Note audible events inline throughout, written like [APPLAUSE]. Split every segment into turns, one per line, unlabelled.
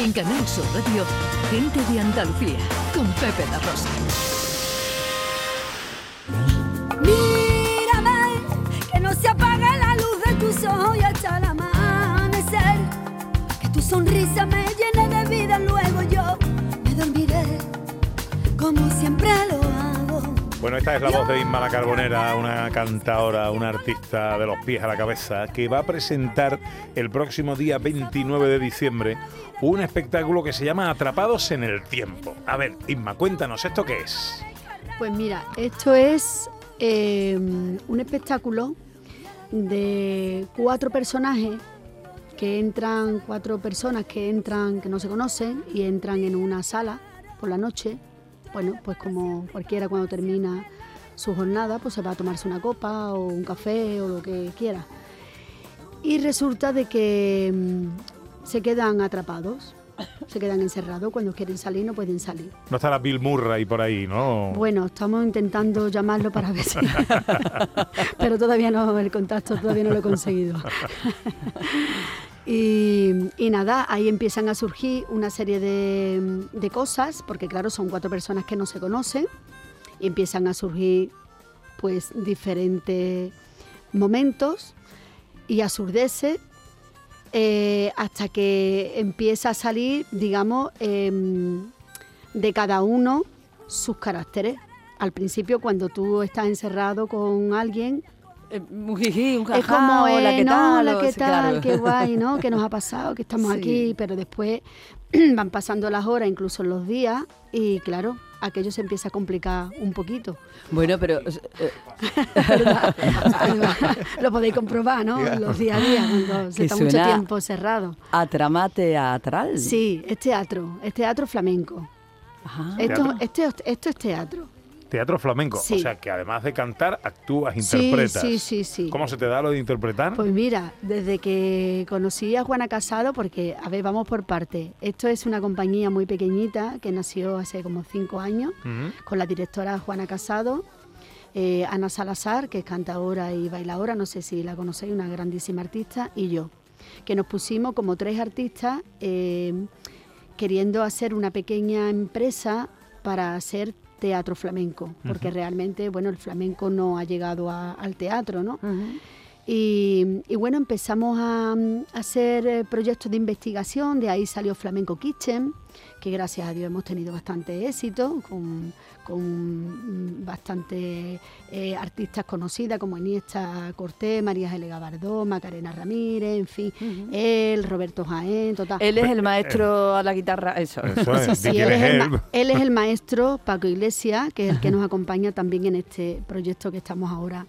En Canal Sur Radio, Gente de Andalucía, con Pepe La Rosa.
Mírame, que no se apague la luz de tus ojos y hasta el amanecer. Que tu sonrisa me llene de vida, luego yo me dormiré como siempre lo.
Bueno, esta es la voz de Inma la Carbonera, una cantadora, una artista de los pies a la cabeza, que va a presentar el próximo día 29 de diciembre un espectáculo que se llama Atrapados en el Tiempo. A ver, Inma, cuéntanos, ¿esto qué es?
Pues mira, esto es eh, un espectáculo de cuatro personajes que entran, cuatro personas que entran, que no se conocen y entran en una sala por la noche. Bueno, pues como cualquiera cuando termina su jornada, pues se va a tomarse una copa o un café o lo que quiera. Y resulta de que mm, se quedan atrapados, se quedan encerrados, cuando quieren salir no pueden salir.
No estará Bill Murray por ahí, ¿no?
Bueno, estamos intentando llamarlo para ver si... [LAUGHS] Pero todavía no, el contacto todavía no lo he conseguido. [LAUGHS] y, nada, ahí empiezan a surgir una serie de, de cosas, porque claro, son cuatro personas que no se conocen, y empiezan a surgir pues diferentes momentos y absurdeces eh, hasta que empieza a salir, digamos, em, de cada uno sus caracteres. Al principio, cuando tú estás encerrado con alguien,
un jiji, un jajá,
es como,
hola,
eh,
¿qué
no,
tal?
hola, qué
sí,
tal,
claro.
qué guay, ¿no? ¿Qué nos ha [LAUGHS] pasado? Que estamos
Sí.
aquí, pero después [CLEARS THROAT] van pasando las horas, incluso los días, y claro, aquello se empieza a complicar un poquito.
Bueno, pero... [LAUGHS] eh. [LAUGHS]
Lo podéis comprobar, ¿no? Los días a día, cuando se está mucho tiempo cerrado.
a trama teatral.
Sí, es teatro, es teatro flamenco.
Ajá.
Esto,
Teatro.
este- esto es teatro.
Teatro flamenco.
Sí.
O sea, que además de cantar, actúas, interpretas.
sí, sí, sí.
¿Cómo se te da lo de interpretar?
Pues mira, desde que conocí a Juana Casado, porque, a ver, vamos por parte. Esto es una compañía muy pequeñita que nació hace como cinco años, con la directora Juana Casado, eh, Ana Salazar, que es cantadora y bailadora, no sé si la conocéis, una grandísima artista, y yo, que nos pusimos como tres artistas eh, queriendo hacer una pequeña empresa para hacer teatro flamenco, porque realmente, bueno, el flamenco no ha llegado a- al teatro, ¿no? Y, y bueno, empezamos a, mm, hacer eh, proyectos de investigación, de ahí salió Flamenco Kitchen, que gracias a Dios hemos tenido bastante éxito, con, con bastantes artistas conocidas como Iniesta Cortés, María Gele Gabardó, Macarena Ramírez, en fin, él, Roberto Jaén, total.
Él es el maestro a la guitarra, eso.
Eso es.
Sí, sí,
¿De quién
él, es
es
el,
él?
ma- él es el maestro Paco Iglesias, que es el que nos acompaña también en este proyecto que estamos ahora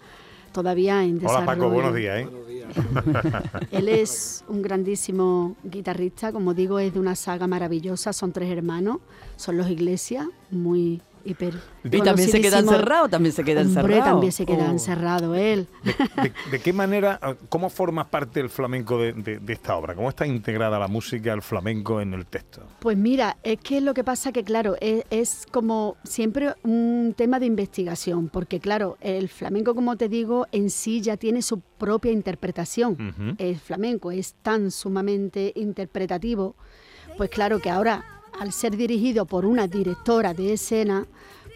todavía en desarrollo.
Hola Paco, buenos días. ¿eh? [LAUGHS]
Él es un grandísimo guitarrista, como digo, es de una saga maravillosa, son tres hermanos, son los Iglesias, muy hiper.
Y también se queda encerrado, también se queda
Hombre,
encerrado.
también se queda
Oh.
encerrado él.
¿De, de- de qué manera, eh, cómo forma parte el flamenco de, de- de esta obra? ¿Cómo está integrada la música, el flamenco en el texto?
Pues mira, es que lo que pasa que, claro, es, es como siempre un tema de investigación, porque claro, el flamenco, como te digo, en sí ya tiene su propia interpretación.
Ujú.
El flamenco es tan sumamente interpretativo, pues claro que ahora, al ser dirigido por una directora de escena,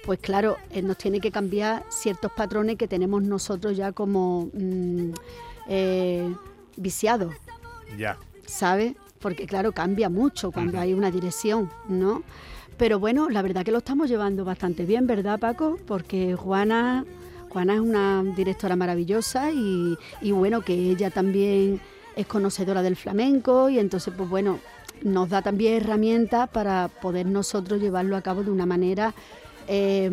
pues claro, eh, nos tiene que cambiar ciertos patrones que tenemos nosotros ya como mm, eh, viciados.
Ya.
¿sabes? Porque claro, cambia mucho cuando hay una dirección, ¿no? Pero bueno, la verdad que lo estamos llevando bastante bien, ¿verdad, Paco? Porque Juana, Juana es una directora maravillosa y, y bueno, que ella también es conocedora del flamenco y entonces, pues bueno, nos da también herramientas para poder nosotros llevarlo a cabo de una manera eh,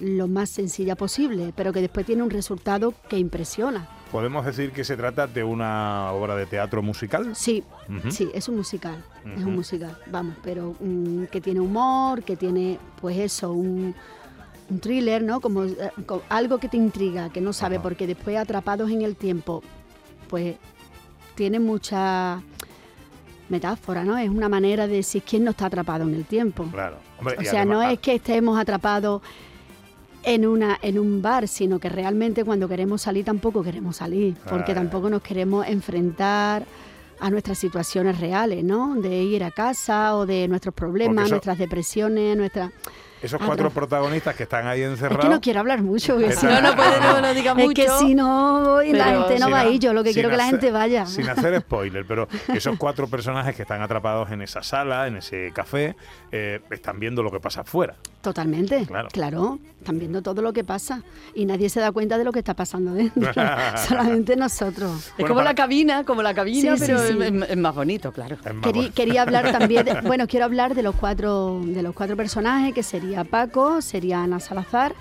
lo más sencilla posible, pero que después tiene un resultado que impresiona.
¿Podemos decir que se trata de una obra de teatro musical?
Sí, sí, es un musical, es un musical, vamos, pero mm, que tiene humor, que tiene, pues eso, un, un thriller, ¿no? Como, eh, algo que te intriga, que no sabe,
Ajá.
porque después atrapados en el tiempo, pues tiene mucha metáfora, ¿no? Es una manera de decir quién no está atrapado en el tiempo.
Claro. Hombre,
O sea,
además-
no es que estemos atrapados en una en un bar, sino que realmente cuando queremos salir tampoco queremos salir, porque
Claro.
tampoco nos queremos enfrentar a nuestras situaciones reales, ¿no? De ir a casa o de nuestros problemas,
eso-
nuestras depresiones, nuestras...
Esos
Ah,
cuatro protagonistas que están ahí
Es
encerrados.
que no quiero hablar mucho, porque si
No, no puede, no, no [LAUGHS] diga
Es que
mucho.
si no, la gente no
sin
va a ir. Yo lo que quiero que la
hacer-
gente vaya.
Sin hacer [LAUGHS] spoiler, pero esos cuatro personajes que están atrapados en esa sala, en ese café, eh, están viendo lo que pasa afuera.
Totalmente,
Claro.
claro. Están viendo todo lo que pasa y nadie se da cuenta de lo que está pasando dentro. [LAUGHS] Solamente nosotros.
Es
Bueno,
como
para-
la cabina, como la cabina,
Sí,
pero
sí.
Es, es- es más bonito, claro.
Es más
Querí-
bueno.
quería hablar [LAUGHS] también, de- bueno, quiero hablar de los cuatro, de los cuatro personajes, que sería Paco, sería Ana Salazar,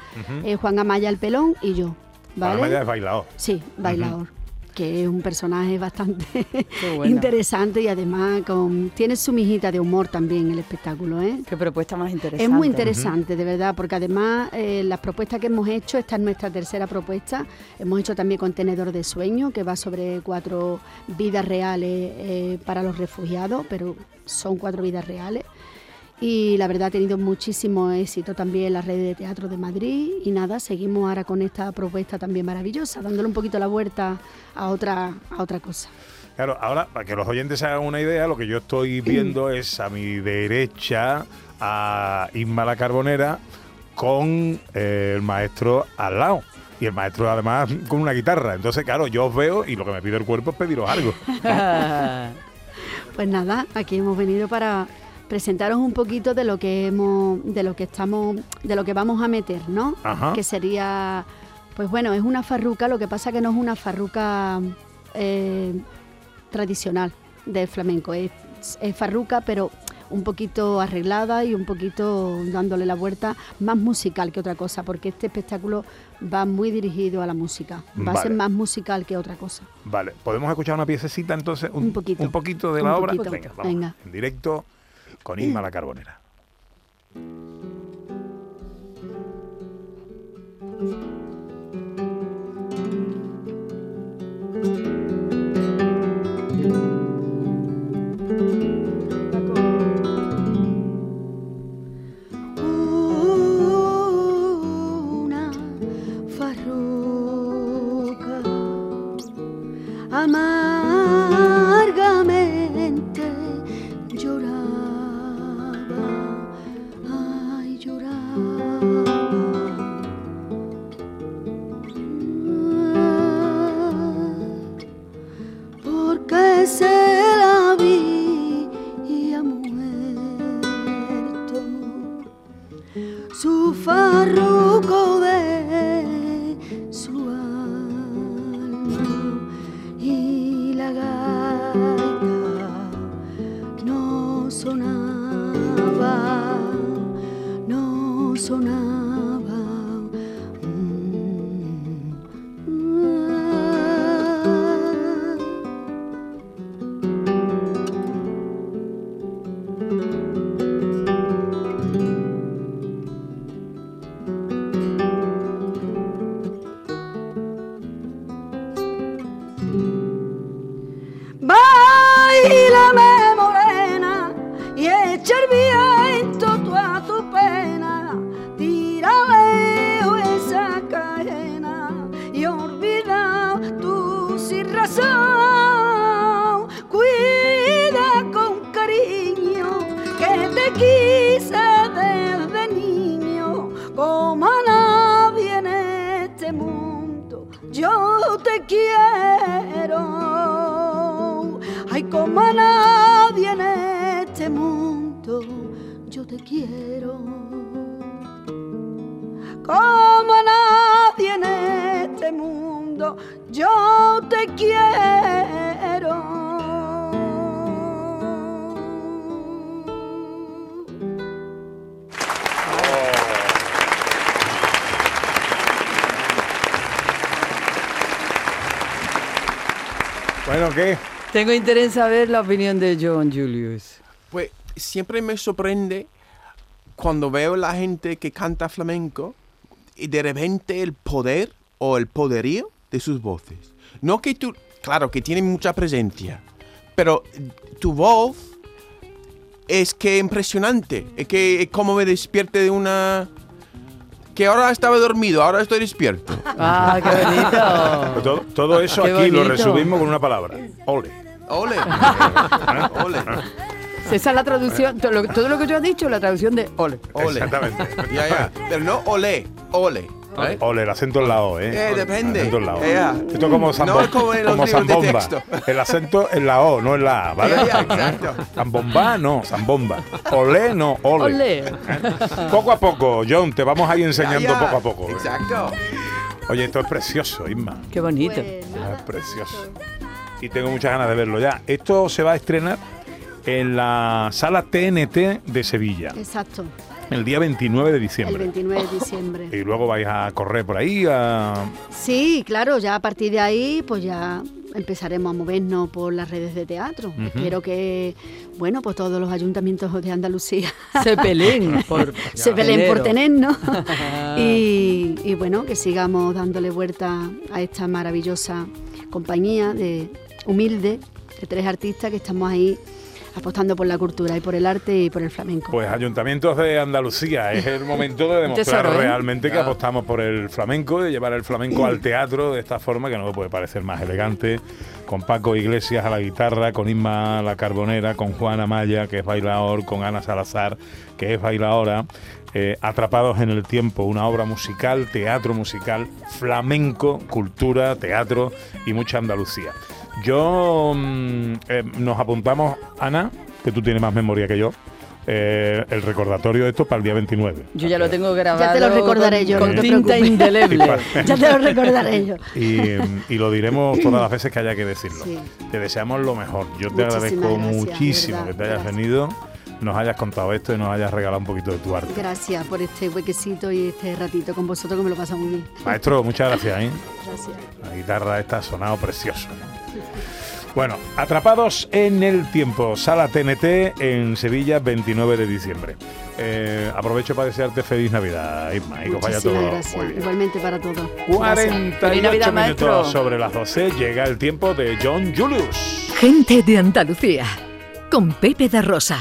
eh, Juan Amaya el Pelón y yo. ¿Vale?
Maya es bailador.
Sí, bailador. Que es un personaje bastante [LAUGHS] interesante y además con, tiene su mijita de humor también el espectáculo, ¿eh?
Qué propuesta más interesante.
Es muy interesante, de verdad, porque además eh, las propuestas que hemos hecho, esta es nuestra tercera propuesta, hemos hecho también Contenedor de Sueño, que va sobre cuatro vidas reales eh, para los refugiados, pero son cuatro vidas reales. Y la verdad ha tenido muchísimo éxito también la red de teatro de Madrid y nada, seguimos ahora con esta propuesta también maravillosa, dándole un poquito la vuelta a otra, a otra cosa.
Claro, ahora, para que los oyentes se hagan una idea, lo que yo estoy [CLEARS THROAT] viendo es a mi derecha a Isma la Carbonera con eh, el maestro al lado. Y el maestro además con una guitarra. Entonces, claro, yo os veo y lo que me pide el cuerpo es pediros algo. [LAUGHS]
Pues nada, aquí hemos venido para presentaros un poquito de lo que hemos, de lo que estamos, de lo que vamos a meter, ¿no?
Ajá.
Que sería, pues bueno, es una farruca, lo que pasa que no es una farruca eh, tradicional del flamenco, es, es farruca, pero un poquito arreglada y un poquito dándole la vuelta más musical que otra cosa, porque este espectáculo va muy dirigido a la música, va a ser más musical que otra cosa.
Vale, ¿podemos escuchar una piececita entonces?
Un poquito.
Un poquito de la
Un
obra.
poquito.
Venga, vamos.
Venga.
En directo con Isma la Carbonera.
sonaba. Mm, yo te quiero.
Bueno, ¿qué?
Tengo interés en saber la opinión de John Julius.
Pues siempre me sorprende cuando veo la gente que canta flamenco y de repente el poder o el poderío de sus voces. No que tú, claro que tienen mucha presencia, pero tu voz es que impresionante, es que es como me despierte de una... Que ahora estaba dormido, ahora estoy despierto. [LAUGHS]
¡Ah, qué bonito! [LAUGHS]
Todo, todo eso
Qué
aquí lo resumimos con una palabra. Ole.
Ole. [LAUGHS] Ole.
Esa es la traducción, todo lo, todo lo que yo he dicho, la traducción de ole.
Ole.
Exactamente.
Ya, ya. Pero no ole. Ole. ¿Vale?
Ole, el acento en la O, ¿eh?
Eh, depende.
El acento en la O. Esto es como
No
zambomba.
es como en los libros de texto.
El acento en la O, no en la A, ¿vale?
Exacto.
Zambomba, no, zambomba. Olé, no, ole.
Ole.
Poco a poco, John, te vamos a ir
Ya,
enseñando
ya.
poco a poco. ¿eh?
Exacto.
Oye, esto es precioso, Isma.
Qué bonito.
Es precioso. Y tengo muchas ganas de verlo ya. Esto se va a estrenar en la sala TNT de Sevilla,
Exacto,
el día 29 de
el
diciembre.
29 de [LAUGHS] diciembre.
Y luego vais a correr por ahí a...
Sí, claro, ya a partir de ahí, pues ya empezaremos a movernos por las redes de teatro. Espero que, bueno, pues todos los ayuntamientos de Andalucía [LAUGHS]
Se peleen por [LAUGHS]
se peleen por tenernos y, y bueno, que sigamos dándole vuelta a esta maravillosa compañía de humilde de tres artistas que estamos ahí apostando por la cultura y por el arte y por el flamenco.
Pues ayuntamientos de Andalucía, es el momento de [LAUGHS] demostrar
tesoro, ¿eh?
realmente que apostamos por el flamenco, de llevar el flamenco al [CLEARS THROAT] teatro de esta forma que no me puede parecer más elegante, con Paco Iglesias a la guitarra, con Isma la carbonera, con Juana Maya, que es bailador, con Ana Salazar, que es bailadora. eh, Atrapados en el tiempo, una obra musical, teatro musical, flamenco, cultura, teatro y mucha Andalucía. Yo mm, eh, nos apuntamos, Ana, que tú tienes más memoria que yo, eh, el recordatorio de esto para el día 29.
Yo ya lo tengo grabado.
Ya te lo recordaré
con,
yo,
Con
no te
tinta indeleble. [LAUGHS]
ya te lo recordaré yo.
Y, y lo diremos todas las veces que haya que decirlo.
Sí.
Te deseamos lo mejor. Yo te
Muchísimas
agradezco
gracias,
muchísimo
verdad,
que te hayas
gracias.
venido, nos hayas contado esto y nos hayas regalado un poquito de tu arte.
Gracias por este huequecito y este ratito con vosotros que me lo pasa muy bien.
Maestro, muchas gracias. ¿eh?
Gracias.
La guitarra esta ha sonado precioso. Bueno, atrapados en el tiempo, sala TNT en Sevilla, 29 de diciembre. Eh, aprovecho para desearte feliz Navidad, Isma, y que vaya todo
gracias.
muy bien.
Igualmente para todos. Gracias.
48
Feliz Navidad, maestro.
minutos sobre las 12 llega el tiempo de John Julius.
Gente de Andalucía. Con Pepe da Rosa.